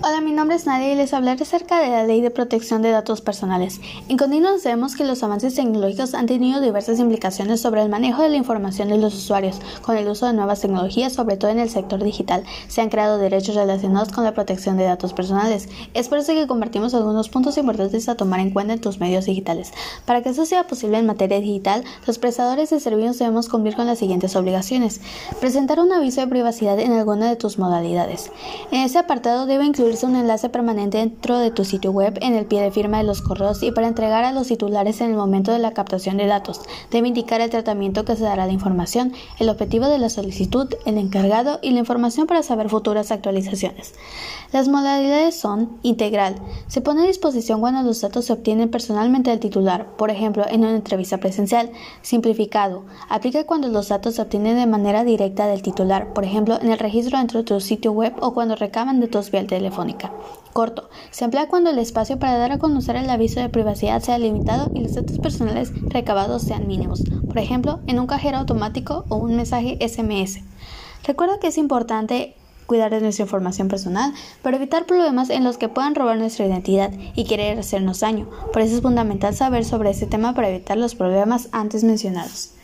Hola, mi nombre es Nadia y les hablaré acerca de la Ley de Protección de Datos Personales. En continuo sabemos que los avances tecnológicos han tenido diversas implicaciones sobre el manejo de la información de los usuarios. Con el uso de nuevas tecnologías, sobre todo en el sector digital, se han creado derechos relacionados con la protección de datos personales. Es por eso que compartimos algunos puntos importantes a tomar en cuenta en tus medios digitales. Para que eso sea posible en materia digital, los prestadores de servicios debemos cumplir con las siguientes obligaciones. Presentar un aviso de privacidad en alguna de tus modalidades. En ese apartado debe incluir un enlace permanente dentro de tu sitio web en el pie de firma de los correos y para entregar a los titulares en el momento de la captación de datos. Debe indicar el tratamiento que se dará a la información, el objetivo de la solicitud, el encargado y la información para saber futuras actualizaciones. Las modalidades son integral. Se pone a disposición cuando los datos se obtienen personalmente del titular, por ejemplo, en una entrevista presencial. Simplificado. Aplica cuando los datos se obtienen de manera directa del titular, por ejemplo, en el registro dentro de tu sitio web o cuando recaban tu vía teléfono. Corto. Se emplea cuando el espacio para dar a conocer el aviso de privacidad sea limitado y los datos personales recabados sean mínimos, por ejemplo, en un cajero automático o un mensaje SMS. Recuerda que es importante cuidar de nuestra información personal para evitar problemas en los que puedan robar nuestra identidad y querer hacernos daño. Por eso es fundamental saber sobre este tema para evitar los problemas antes mencionados.